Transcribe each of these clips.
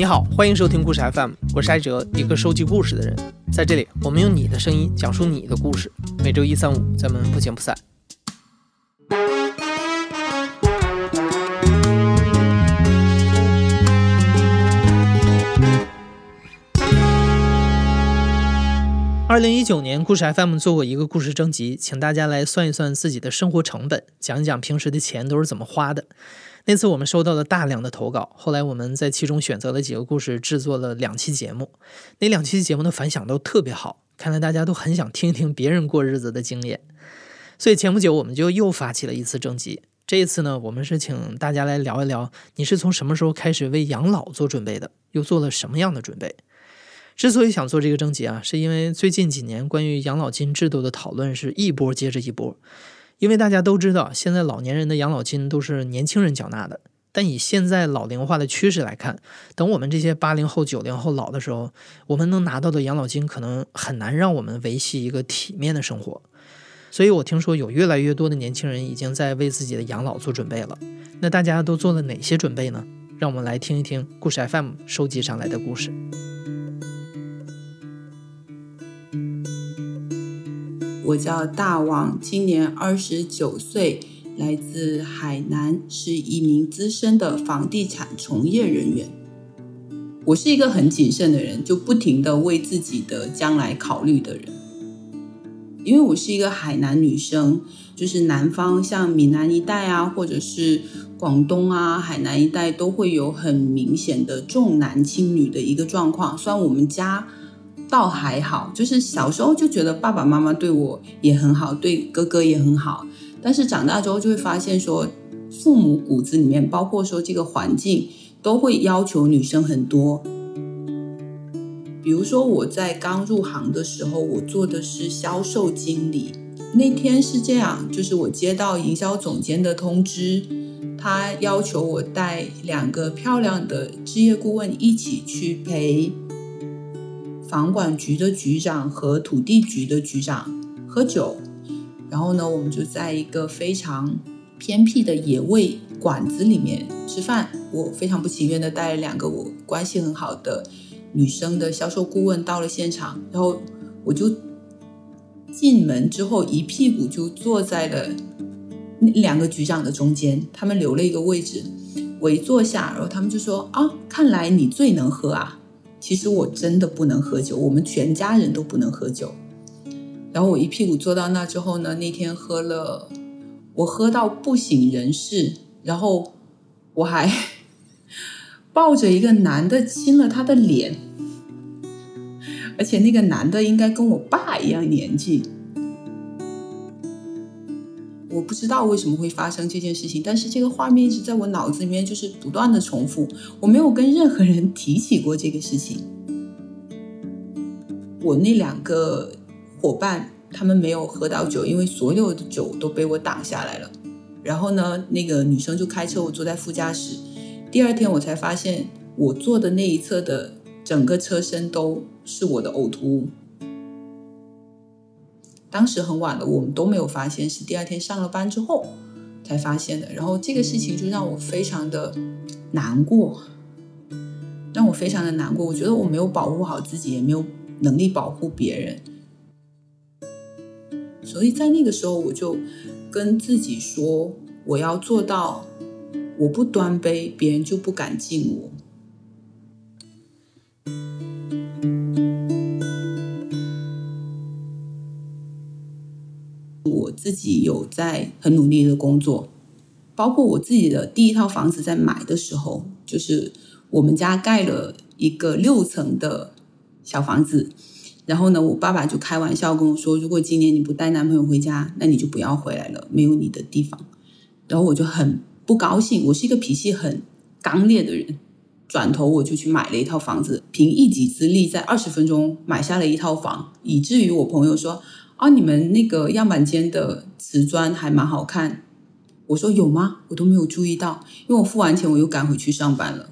你好，欢迎收听故事 FM，我是艾哲，一个收集故事的人。在这里，我们用你的声音讲述你的故事。每周一、三、五，咱们不见不散。二零一九年，故事 FM 做过一个故事征集，请大家来算一算自己的生活成本，讲一讲平时的钱都是怎么花的。那次我们收到了大量的投稿，后来我们在其中选择了几个故事，制作了两期节目。那两期节目的反响都特别好，看来大家都很想听一听别人过日子的经验。所以前不久我们就又发起了一次征集。这一次呢，我们是请大家来聊一聊，你是从什么时候开始为养老做准备的，又做了什么样的准备？之所以想做这个征集啊，是因为最近几年关于养老金制度的讨论是一波接着一波。因为大家都知道，现在老年人的养老金都是年轻人缴纳的，但以现在老龄化的趋势来看，等我们这些八零后、九零后老的时候，我们能拿到的养老金可能很难让我们维系一个体面的生活。所以我听说有越来越多的年轻人已经在为自己的养老做准备了。那大家都做了哪些准备呢？让我们来听一听故事 FM 收集上来的故事。我叫大王，今年二十九岁，来自海南，是一名资深的房地产从业人员。我是一个很谨慎的人，就不停的为自己的将来考虑的人。因为我是一个海南女生，就是南方像闽南一带啊，或者是广东啊、海南一带，都会有很明显的重男轻女的一个状况。虽然我们家。倒还好，就是小时候就觉得爸爸妈妈对我也很好，对哥哥也很好。但是长大之后就会发现，说父母骨子里面，包括说这个环境，都会要求女生很多。比如说我在刚入行的时候，我做的是销售经理。那天是这样，就是我接到营销总监的通知，他要求我带两个漂亮的置业顾问一起去陪。房管局的局长和土地局的局长喝酒，然后呢，我们就在一个非常偏僻的野味馆子里面吃饭。我非常不情愿的带了两个我关系很好的女生的销售顾问到了现场，然后我就进门之后一屁股就坐在了那两个局长的中间，他们留了一个位置，我一坐下，然后他们就说：“啊，看来你最能喝啊。”其实我真的不能喝酒，我们全家人都不能喝酒。然后我一屁股坐到那之后呢，那天喝了，我喝到不省人事，然后我还 抱着一个男的亲了他的脸，而且那个男的应该跟我爸一样年纪。我不知道为什么会发生这件事情，但是这个画面一直在我脑子里面，就是不断的重复。我没有跟任何人提起过这个事情。我那两个伙伴他们没有喝到酒，因为所有的酒都被我挡下来了。然后呢，那个女生就开车，我坐在副驾驶。第二天我才发现，我坐的那一侧的整个车身都是我的呕吐物。当时很晚了，我们都没有发现，是第二天上了班之后才发现的。然后这个事情就让我非常的难过，让我非常的难过。我觉得我没有保护好自己，也没有能力保护别人。所以在那个时候，我就跟自己说，我要做到，我不端杯，别人就不敢敬我。我自己有在很努力的工作，包括我自己的第一套房子在买的时候，就是我们家盖了一个六层的小房子，然后呢，我爸爸就开玩笑跟我说：“如果今年你不带男朋友回家，那你就不要回来了，没有你的地方。”然后我就很不高兴，我是一个脾气很刚烈的人，转头我就去买了一套房子，凭一己之力在二十分钟买下了一套房，以至于我朋友说。啊，你们那个样板间的瓷砖还蛮好看。我说有吗？我都没有注意到，因为我付完钱我又赶回去上班了。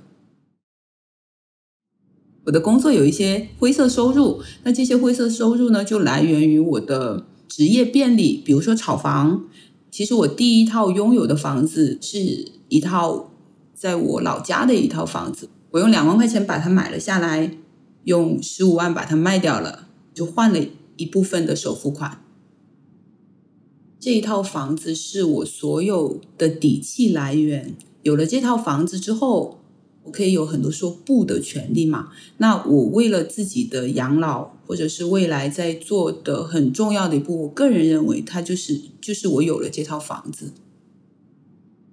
我的工作有一些灰色收入，那这些灰色收入呢，就来源于我的职业便利，比如说炒房。其实我第一套拥有的房子是一套在我老家的一套房子，我用两万块钱把它买了下来，用十五万把它卖掉了，就换了一部分的首付款。这一套房子是我所有的底气来源。有了这套房子之后，我可以有很多说不的权利嘛？那我为了自己的养老，或者是未来在做的很重要的一步，我个人认为，它就是就是我有了这套房子。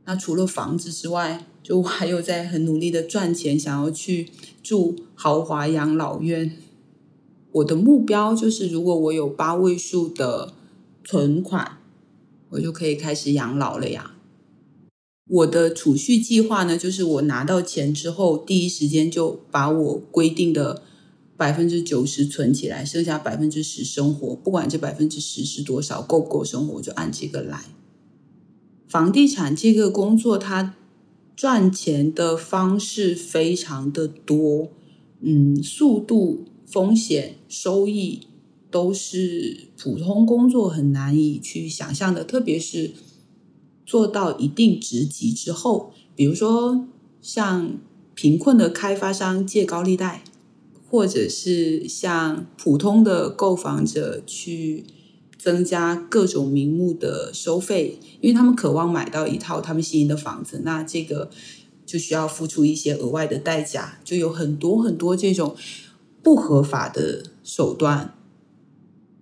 那除了房子之外，就我还有在很努力的赚钱，想要去住豪华养老院。我的目标就是，如果我有八位数的存款。我就可以开始养老了呀。我的储蓄计划呢，就是我拿到钱之后，第一时间就把我规定的百分之九十存起来，剩下百分之十生活。不管这百分之十是多少，够不够生活，我就按这个来。房地产这个工作，它赚钱的方式非常的多，嗯，速度、风险、收益。都是普通工作很难以去想象的，特别是做到一定职级之后，比如说像贫困的开发商借高利贷，或者是像普通的购房者去增加各种名目的收费，因为他们渴望买到一套他们心仪的房子，那这个就需要付出一些额外的代价，就有很多很多这种不合法的手段。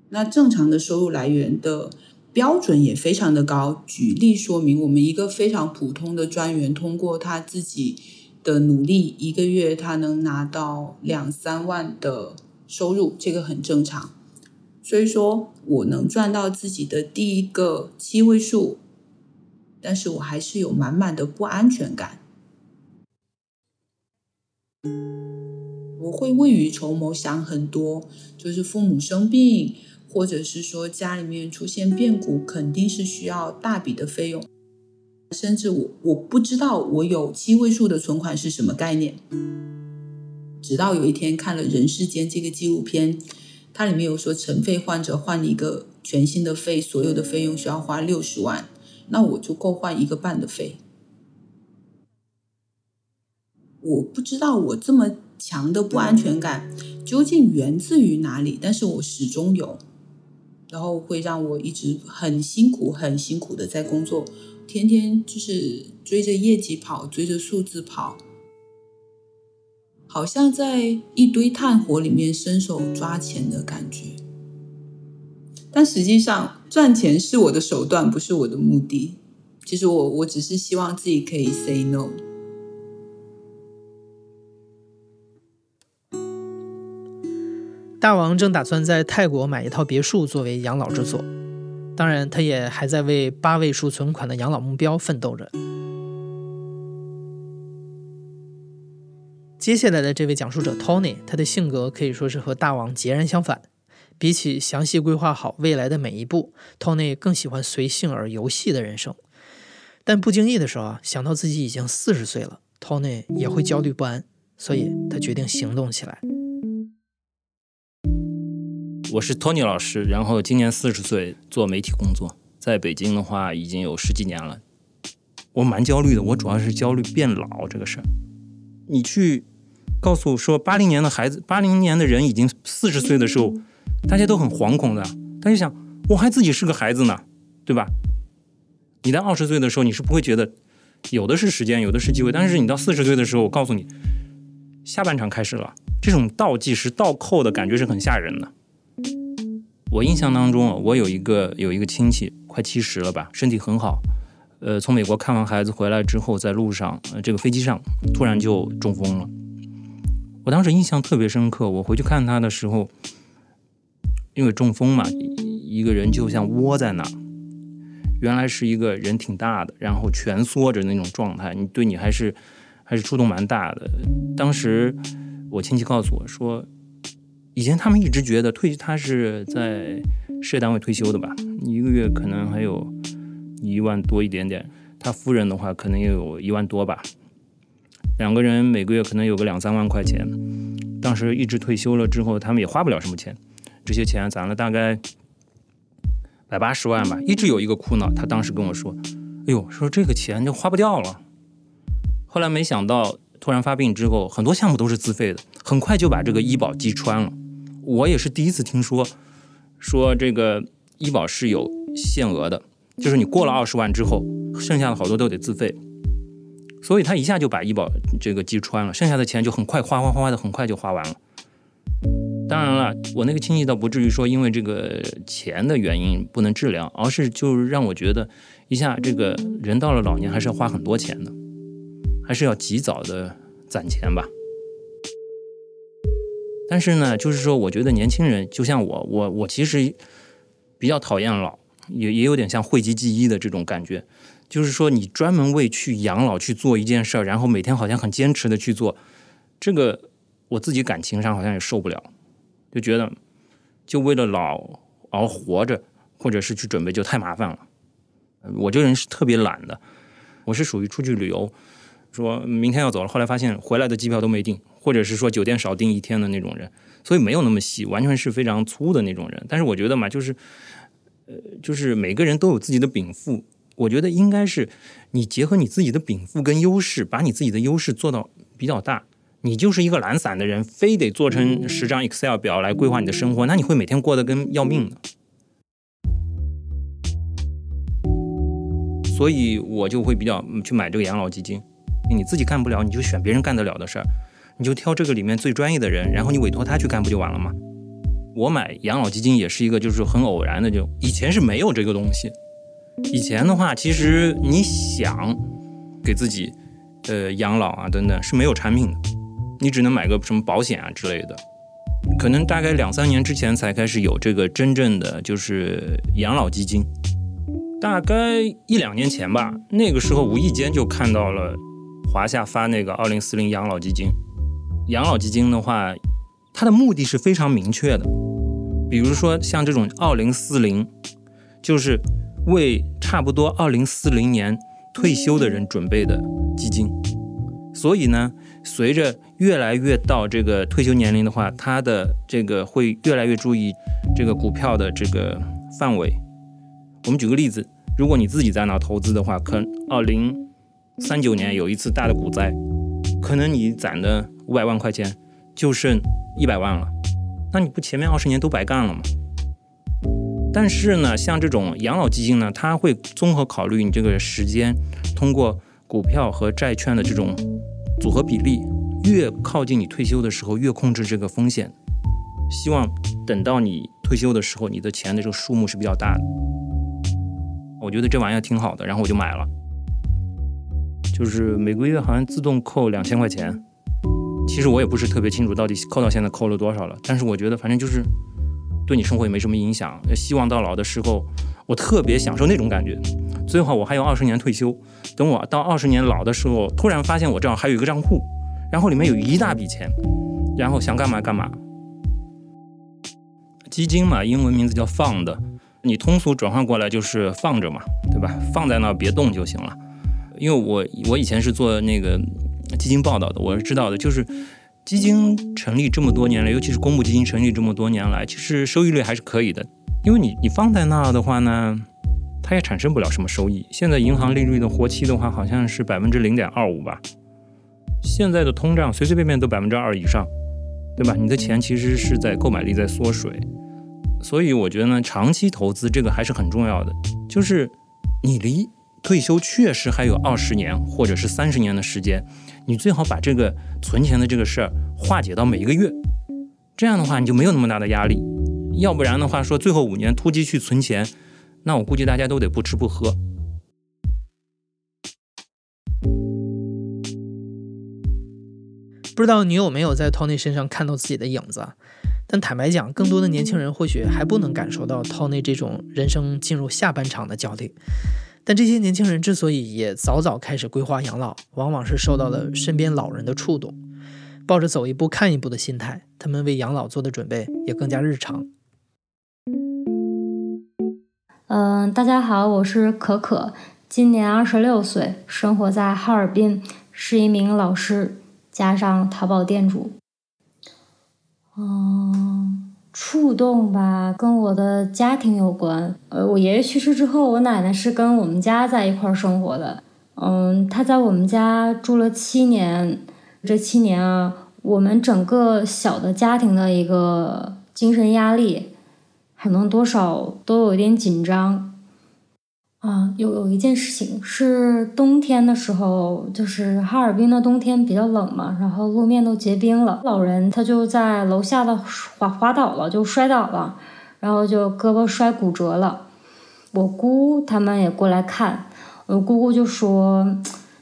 那正常的收入来源的标准也非常的高。举例说明，我们一个非常普通的专员，通过他自己的努力，一个月他能拿到两三万的收入，这个很正常。所以说我能赚到自己的第一个七位数，但是我还是有满满的不安全感。我会未雨绸缪，想很多，就是父母生病。或者是说家里面出现变故，肯定是需要大笔的费用，甚至我我不知道我有七位数的存款是什么概念。直到有一天看了《人世间》这个纪录片，它里面有说尘肺患者换一个全新的肺，所有的费用需要花六十万，那我就够换一个半的肺。我不知道我这么强的不安全感究竟源自于哪里，但是我始终有。然后会让我一直很辛苦、很辛苦的在工作，天天就是追着业绩跑，追着数字跑，好像在一堆炭火里面伸手抓钱的感觉。但实际上，赚钱是我的手段，不是我的目的。其实我我只是希望自己可以 say no。大王正打算在泰国买一套别墅作为养老之所，当然，他也还在为八位数存款的养老目标奋斗着。接下来的这位讲述者 Tony，他的性格可以说是和大王截然相反。比起详细规划好未来的每一步，Tony 更喜欢随性而游戏的人生。但不经意的时候啊，想到自己已经四十岁了，Tony 也会焦虑不安，所以他决定行动起来。我是托尼老师，然后今年四十岁，做媒体工作，在北京的话已经有十几年了。我蛮焦虑的，我主要是焦虑变老这个事儿。你去告诉说八零年的孩子，八零年的人已经四十岁的时候，大家都很惶恐的。他就想，我还自己是个孩子呢，对吧？你在二十岁的时候，你是不会觉得有的是时间，有的是机会。但是你到四十岁的时候，我告诉你，下半场开始了，这种倒计时、倒扣的感觉是很吓人的。我印象当中，我有一个有一个亲戚，快七十了吧，身体很好。呃，从美国看完孩子回来之后，在路上，呃，这个飞机上突然就中风了。我当时印象特别深刻。我回去看他的时候，因为中风嘛，一个人就像窝在那儿，原来是一个人挺大的，然后蜷缩着那种状态，你对你还是还是触动蛮大的。当时我亲戚告诉我说。以前他们一直觉得退他是在事业单位退休的吧，一个月可能还有一万多一点点。他夫人的话可能也有一万多吧，两个人每个月可能有个两三万块钱。当时一直退休了之后，他们也花不了什么钱，这些钱攒了大概百八十万吧。一直有一个苦恼，他当时跟我说：“哎呦，说这个钱就花不掉了。”后来没想到。突然发病之后，很多项目都是自费的，很快就把这个医保击穿了。我也是第一次听说，说这个医保是有限额的，就是你过了二十万之后，剩下的好多都得自费。所以他一下就把医保这个击穿了，剩下的钱就很快花花花花的，很快就花完了。当然了，我那个亲戚倒不至于说因为这个钱的原因不能治疗，而是就让我觉得一下这个人到了老年还是要花很多钱的，还是要及早的攒钱吧。但是呢，就是说，我觉得年轻人就像我，我我其实比较讨厌老，也也有点像讳疾忌医的这种感觉。就是说，你专门为去养老去做一件事儿，然后每天好像很坚持的去做，这个我自己感情上好像也受不了，就觉得就为了老而活着，或者是去准备就太麻烦了。我这人是特别懒的，我是属于出去旅游，说明天要走了，后来发现回来的机票都没订，或者是说酒店少订一天的那种人，所以没有那么细，完全是非常粗的那种人。但是我觉得嘛，就是呃，就是每个人都有自己的禀赋。我觉得应该是你结合你自己的禀赋跟优势，把你自己的优势做到比较大。你就是一个懒散的人，非得做成十张 Excel 表来规划你的生活，那你会每天过得跟要命的。所以我就会比较去买这个养老基金。你自己干不了，你就选别人干得了的事儿，你就挑这个里面最专业的人，然后你委托他去干，不就完了吗？我买养老基金也是一个就是很偶然的，就以前是没有这个东西。以前的话，其实你想给自己呃养老啊等等是没有产品的，你只能买个什么保险啊之类的。可能大概两三年之前才开始有这个真正的就是养老基金。大概一两年前吧，那个时候无意间就看到了华夏发那个二零四零养老基金。养老基金的话，它的目的是非常明确的，比如说像这种二零四零，就是。为差不多二零四零年退休的人准备的基金，所以呢，随着越来越到这个退休年龄的话，他的这个会越来越注意这个股票的这个范围。我们举个例子，如果你自己在那投资的话，可能二零三九年有一次大的股灾，可能你攒的五百万块钱就剩一百万了，那你不前面二十年都白干了吗？但是呢，像这种养老基金呢，它会综合考虑你这个时间，通过股票和债券的这种组合比例，越靠近你退休的时候，越控制这个风险。希望等到你退休的时候，你的钱的这个数目是比较大的。我觉得这玩意儿挺好的，然后我就买了，就是每个月好像自动扣两千块钱。其实我也不是特别清楚到底扣到现在扣了多少了，但是我觉得反正就是。对你生活也没什么影响。希望到老的时候，我特别享受那种感觉。最好我还有二十年退休，等我到二十年老的时候，突然发现我这儿还有一个账户，然后里面有一大笔钱，然后想干嘛干嘛。基金嘛，英文名字叫 fund，你通俗转换过来就是放着嘛，对吧？放在那儿别动就行了。因为我我以前是做那个基金报道的，我是知道的，就是。基金成立这么多年了，尤其是公募基金成立这么多年来，其实收益率还是可以的。因为你你放在那儿的话呢，它也产生不了什么收益。现在银行利率的活期的话，好像是百分之零点二五吧。现在的通胀随随便便都百分之二以上，对吧？你的钱其实是在购买力在缩水。所以我觉得呢，长期投资这个还是很重要的。就是你离退休确实还有二十年或者是三十年的时间。你最好把这个存钱的这个事儿化解到每一个月，这样的话你就没有那么大的压力。要不然的话，说最后五年突击去存钱，那我估计大家都得不吃不喝。不知道你有没有在 Tony 身上看到自己的影子？但坦白讲，更多的年轻人或许还不能感受到 Tony 这种人生进入下半场的焦虑。但这些年轻人之所以也早早开始规划养老，往往是受到了身边老人的触动，抱着走一步看一步的心态，他们为养老做的准备也更加日常。嗯，大家好，我是可可，今年二十六岁，生活在哈尔滨，是一名老师，加上淘宝店主。嗯。触动吧，跟我的家庭有关。呃，我爷爷去世之后，我奶奶是跟我们家在一块儿生活的。嗯，她在我们家住了七年，这七年啊，我们整个小的家庭的一个精神压力，可能多少都有一点紧张。啊，有有一件事情是冬天的时候，就是哈尔滨的冬天比较冷嘛，然后路面都结冰了。老人他就在楼下的滑滑倒了，就摔倒了，然后就胳膊摔骨折了。我姑他们也过来看，我姑姑就说，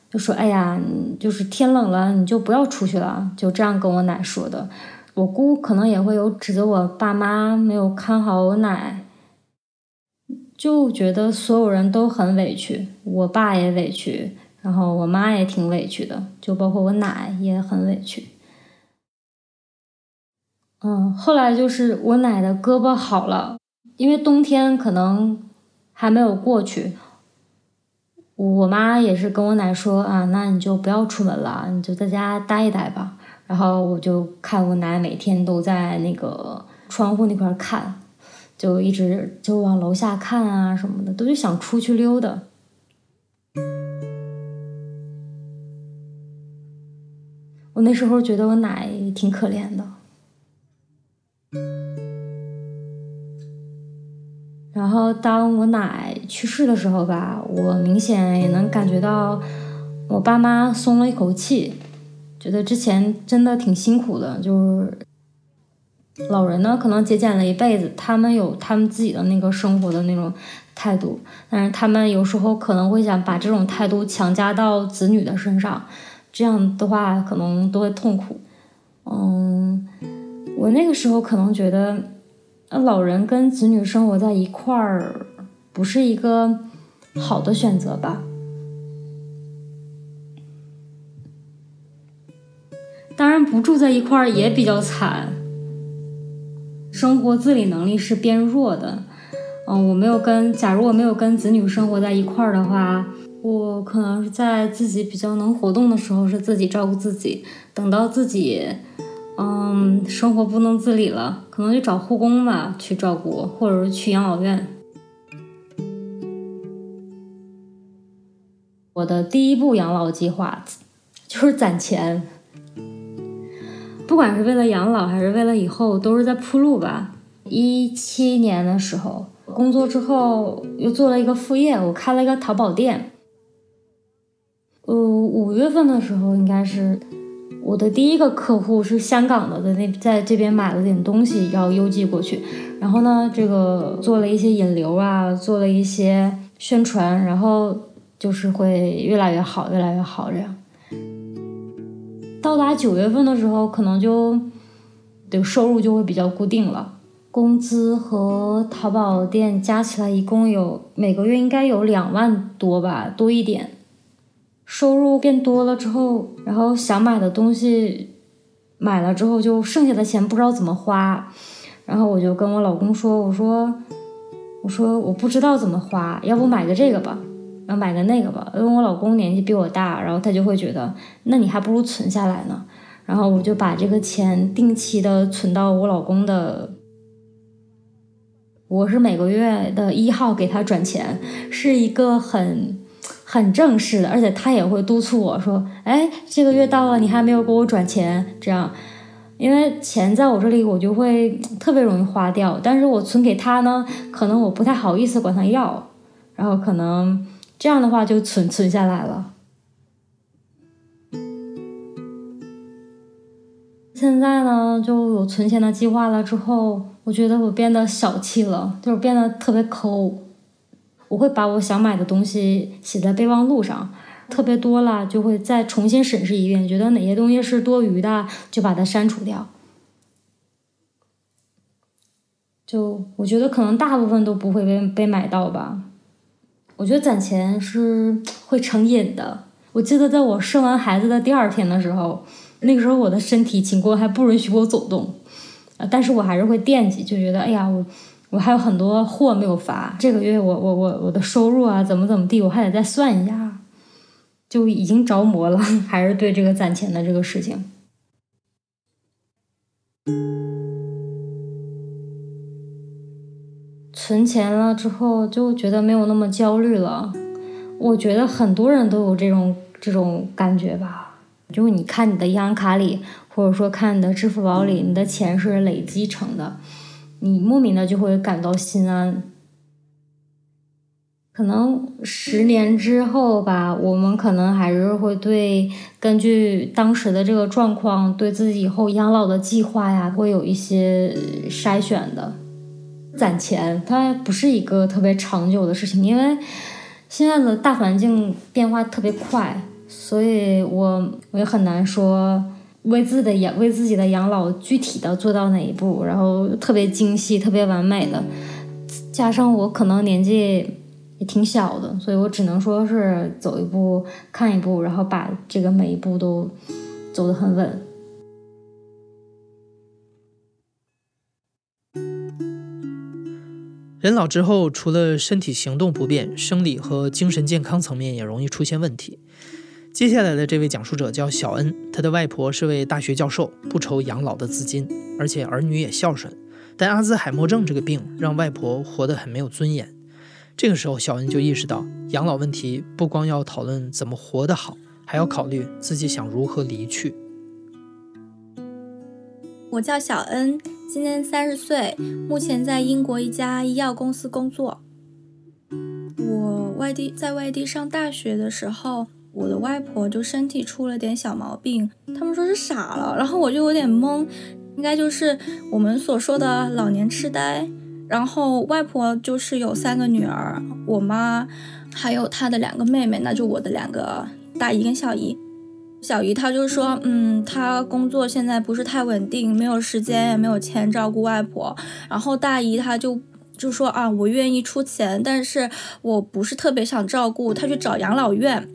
就说哎呀，就是天冷了，你就不要出去了，就这样跟我奶说的。我姑可能也会有指责我爸妈没有看好我奶。就觉得所有人都很委屈，我爸也委屈，然后我妈也挺委屈的，就包括我奶也很委屈。嗯，后来就是我奶的胳膊好了，因为冬天可能还没有过去，我妈也是跟我奶说啊，那你就不要出门了，你就在家待一待吧。然后我就看我奶每天都在那个窗户那块看。就一直就往楼下看啊什么的，都就想出去溜达。我那时候觉得我奶挺可怜的。然后当我奶去世的时候吧，我明显也能感觉到我爸妈松了一口气，觉得之前真的挺辛苦的，就是。老人呢，可能节俭了一辈子，他们有他们自己的那个生活的那种态度，但是他们有时候可能会想把这种态度强加到子女的身上，这样的话可能都会痛苦。嗯，我那个时候可能觉得，老人跟子女生活在一块儿不是一个好的选择吧。当然，不住在一块儿也比较惨。生活自理能力是变弱的，嗯，我没有跟，假如我没有跟子女生活在一块儿的话，我可能是在自己比较能活动的时候是自己照顾自己，等到自己，嗯，生活不能自理了，可能就找护工吧去照顾，或者是去养老院。我的第一步养老计划就是攒钱。不管是为了养老还是为了以后，都是在铺路吧。一七年的时候，工作之后又做了一个副业，我开了一个淘宝店。呃，五月份的时候，应该是我的第一个客户是香港的，在那在这边买了点东西要邮寄过去。然后呢，这个做了一些引流啊，做了一些宣传，然后就是会越来越好，越来越好这样。到达九月份的时候，可能就的收入就会比较固定了。工资和淘宝店加起来一共有每个月应该有两万多吧，多一点。收入变多了之后，然后想买的东西买了之后，就剩下的钱不知道怎么花。然后我就跟我老公说：“我说，我说我不知道怎么花，要不买个这个吧。”然后买个那个吧，因为我老公年纪比我大，然后他就会觉得，那你还不如存下来呢。然后我就把这个钱定期的存到我老公的，我是每个月的一号给他转钱，是一个很很正式的，而且他也会督促我说，哎，这个月到了，你还没有给我转钱，这样，因为钱在我这里，我就会特别容易花掉，但是我存给他呢，可能我不太好意思管他要，然后可能。这样的话就存存下来了。现在呢，就有存钱的计划了。之后，我觉得我变得小气了，就是变得特别抠。我会把我想买的东西写在备忘录上，特别多了就会再重新审视一遍，觉得哪些东西是多余的，就把它删除掉。就我觉得可能大部分都不会被被买到吧。我觉得攒钱是会成瘾的。我记得在我生完孩子的第二天的时候，那个时候我的身体情况还不允许我走动，但是我还是会惦记，就觉得哎呀，我我还有很多货没有发，这个月我我我我的收入啊怎么怎么地，我还得再算一下，就已经着魔了，还是对这个攒钱的这个事情。存钱了之后就觉得没有那么焦虑了，我觉得很多人都有这种这种感觉吧。就你看你的银行卡里，或者说看你的支付宝里，你的钱是累积成的，你莫名的就会感到心安。可能十年之后吧，我们可能还是会对根据当时的这个状况，对自己以后养老的计划呀，会有一些筛选的。攒钱它不是一个特别长久的事情，因为现在的大环境变化特别快，所以我我也很难说为自己的养为自己的养老具体的做到哪一步，然后特别精细、特别完美的。加上我可能年纪。也挺小的，所以我只能说是走一步看一步，然后把这个每一步都走得很稳。人老之后，除了身体行动不便，生理和精神健康层面也容易出现问题。接下来的这位讲述者叫小恩，他的外婆是位大学教授，不愁养老的资金，而且儿女也孝顺。但阿兹海默症这个病让外婆活得很没有尊严。这个时候，小恩就意识到，养老问题不光要讨论怎么活得好，还要考虑自己想如何离去。我叫小恩，今年三十岁，目前在英国一家医药公司工作。我外地在外地上大学的时候，我的外婆就身体出了点小毛病，他们说是傻了，然后我就有点懵，应该就是我们所说的老年痴呆。然后外婆就是有三个女儿，我妈还有她的两个妹妹，那就我的两个大姨跟小姨。小姨她就说，嗯，她工作现在不是太稳定，没有时间也没有钱照顾外婆。然后大姨她就就说啊，我愿意出钱，但是我不是特别想照顾，她去找养老院。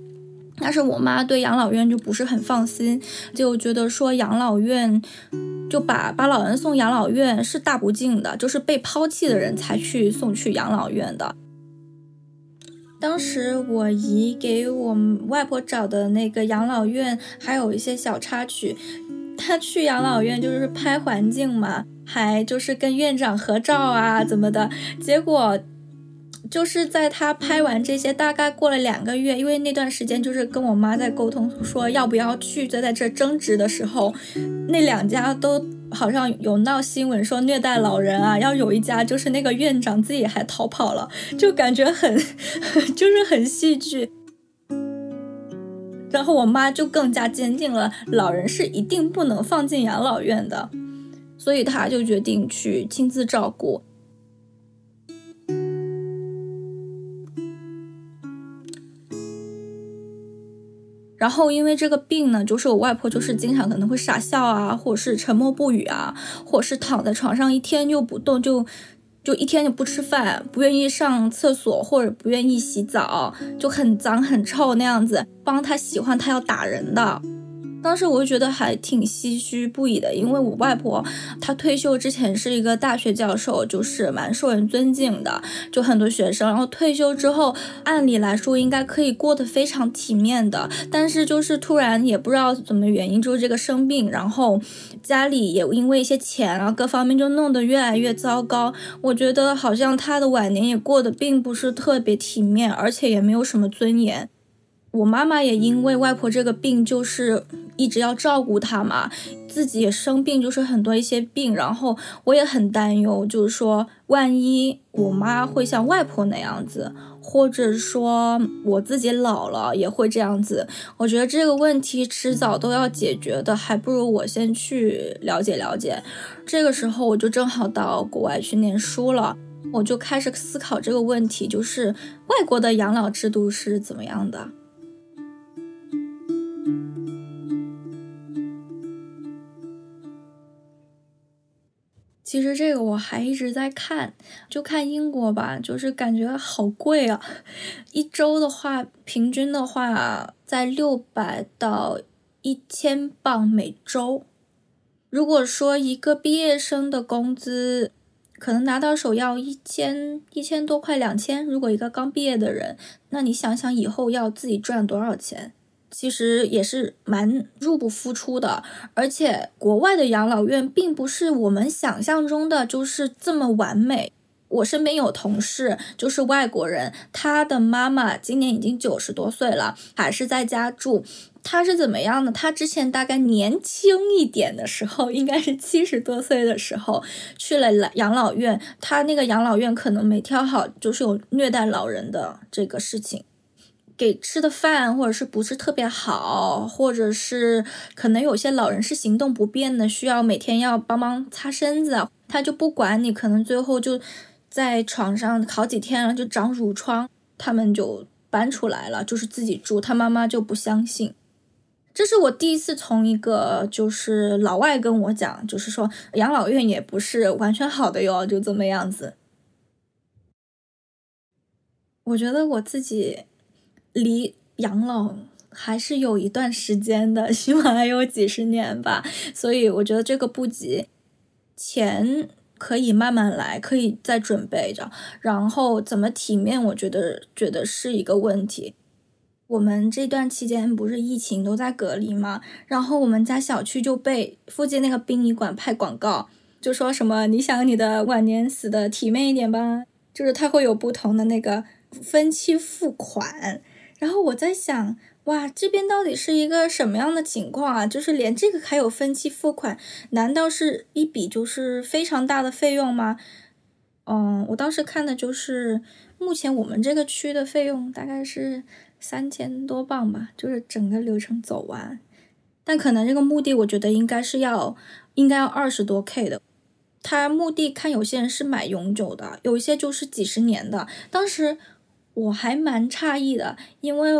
但是我妈对养老院就不是很放心，就觉得说养老院就把把老人送养老院是大不敬的，就是被抛弃的人才去送去养老院的。当时我姨给我外婆找的那个养老院还有一些小插曲，她去养老院就是拍环境嘛，还就是跟院长合照啊怎么的，结果。就是在他拍完这些，大概过了两个月，因为那段时间就是跟我妈在沟通，说要不要去，就在这争执的时候，那两家都好像有闹新闻，说虐待老人啊。要有一家就是那个院长自己还逃跑了，就感觉很，就是很戏剧。然后我妈就更加坚定了，老人是一定不能放进养老院的，所以她就决定去亲自照顾。然后因为这个病呢，就是我外婆就是经常可能会傻笑啊，或者是沉默不语啊，或者是躺在床上一天就不动，就就一天就不吃饭，不愿意上厕所或者不愿意洗澡，就很脏很臭那样子。帮他喜欢他要打人的。当时我就觉得还挺唏嘘不已的，因为我外婆她退休之前是一个大学教授，就是蛮受人尊敬的，就很多学生。然后退休之后，按理来说应该可以过得非常体面的，但是就是突然也不知道怎么原因，就是这个生病，然后家里也因为一些钱啊各方面就弄得越来越糟糕。我觉得好像她的晚年也过得并不是特别体面，而且也没有什么尊严。我妈妈也因为外婆这个病，就是一直要照顾她嘛，自己也生病，就是很多一些病，然后我也很担忧，就是说万一我妈会像外婆那样子，或者说我自己老了也会这样子，我觉得这个问题迟早都要解决的，还不如我先去了解了解。这个时候我就正好到国外去念书了，我就开始思考这个问题，就是外国的养老制度是怎么样的。其实这个我还一直在看，就看英国吧，就是感觉好贵啊！一周的话，平均的话在六百到一千镑每周。如果说一个毕业生的工资可能拿到手要一千一千多块两千，如果一个刚毕业的人，那你想想以后要自己赚多少钱？其实也是蛮入不敷出的，而且国外的养老院并不是我们想象中的就是这么完美。我身边有同事，就是外国人，他的妈妈今年已经九十多岁了，还是在家住。他是怎么样的？他之前大概年轻一点的时候，应该是七十多岁的时候去了养老院。他那个养老院可能没挑好，就是有虐待老人的这个事情，给吃的饭或者是不是特别好，或者是可能有些老人是行动不便的，需要每天要帮忙擦身子，他就不管你，可能最后就在床上好几天了，就长褥疮，他们就搬出来了，就是自己住。他妈妈就不相信。这是我第一次从一个就是老外跟我讲，就是说养老院也不是完全好的哟，就这么样子。我觉得我自己离养老还是有一段时间的，起码还有几十年吧，所以我觉得这个不急，钱可以慢慢来，可以再准备着，然后怎么体面，我觉得觉得是一个问题。我们这段期间不是疫情都在隔离吗？然后我们家小区就被附近那个殡仪馆派广告，就说什么你想你的晚年死的体面一点吧，就是它会有不同的那个分期付款。然后我在想，哇，这边到底是一个什么样的情况啊？就是连这个还有分期付款，难道是一笔就是非常大的费用吗？嗯，我当时看的就是目前我们这个区的费用大概是。三千多镑吧，就是整个流程走完，但可能这个墓地我觉得应该是要，应该要二十多 K 的。他墓地看有些人是买永久的，有一些就是几十年的。当时我还蛮诧异的，因为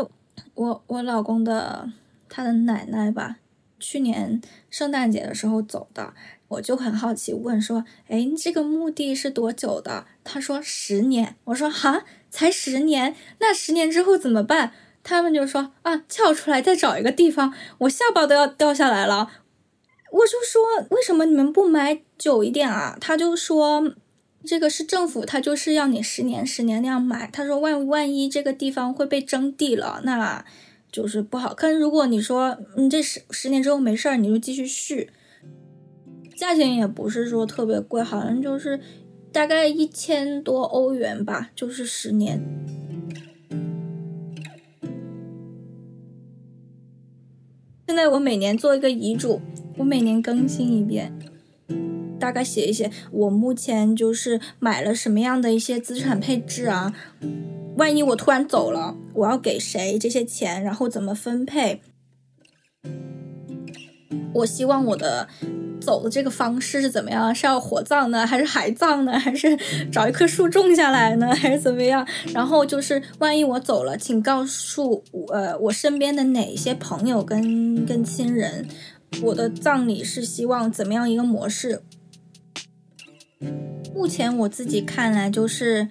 我我老公的他的奶奶吧，去年圣诞节的时候走的，我就很好奇问说，哎，这个墓地是多久的？他说十年。我说哈。才十年，那十年之后怎么办？他们就说啊，撬出来再找一个地方，我下巴都要掉下来了。我就说，为什么你们不买久一点啊？他就说，这个是政府，他就是要你十年十年那样买。他说，万万一这个地方会被征地了，那就是不好看。如果你说，你，这十十年之后没事儿，你就继续续，价钱也不是说特别贵，好像就是。大概一千多欧元吧，就是十年。现在我每年做一个遗嘱，我每年更新一遍，大概写一写我目前就是买了什么样的一些资产配置啊。万一我突然走了，我要给谁这些钱，然后怎么分配？我希望我的。走的这个方式是怎么样？是要火葬呢，还是海葬呢？还是找一棵树种下来呢？还是怎么样？然后就是，万一我走了，请告诉我，呃，我身边的哪些朋友跟跟亲人，我的葬礼是希望怎么样一个模式？目前我自己看来，就是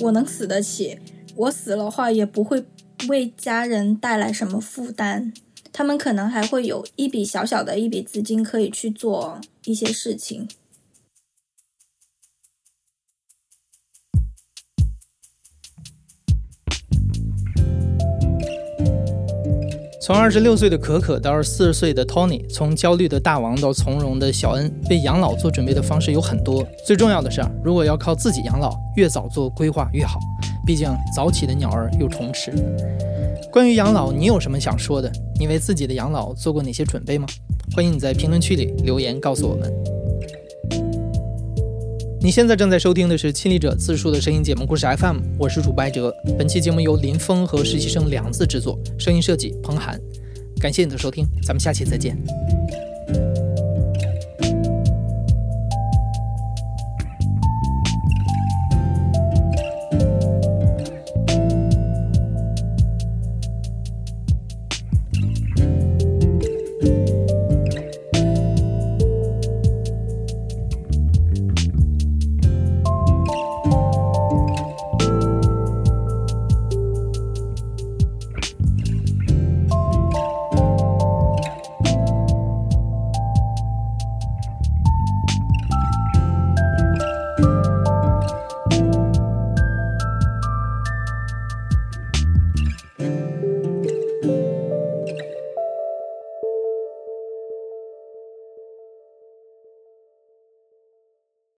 我能死得起，我死了话也不会为家人带来什么负担。他们可能还会有一笔小小的一笔资金，可以去做一些事情。从二十六岁的可可到四十岁的 Tony，从焦虑的大王到从容的小恩，为养老做准备的方式有很多。最重要的是，如果要靠自己养老，越早做规划越好。毕竟早起的鸟儿有虫吃。关于养老，你有什么想说的？你为自己的养老做过哪些准备吗？欢迎你在评论区里留言告诉我们。你现在正在收听的是《亲历者自述》的声音节目故事 FM，我是主播哲。本期节目由林峰和实习生梁子制作，声音设计彭涵。感谢你的收听，咱们下期再见。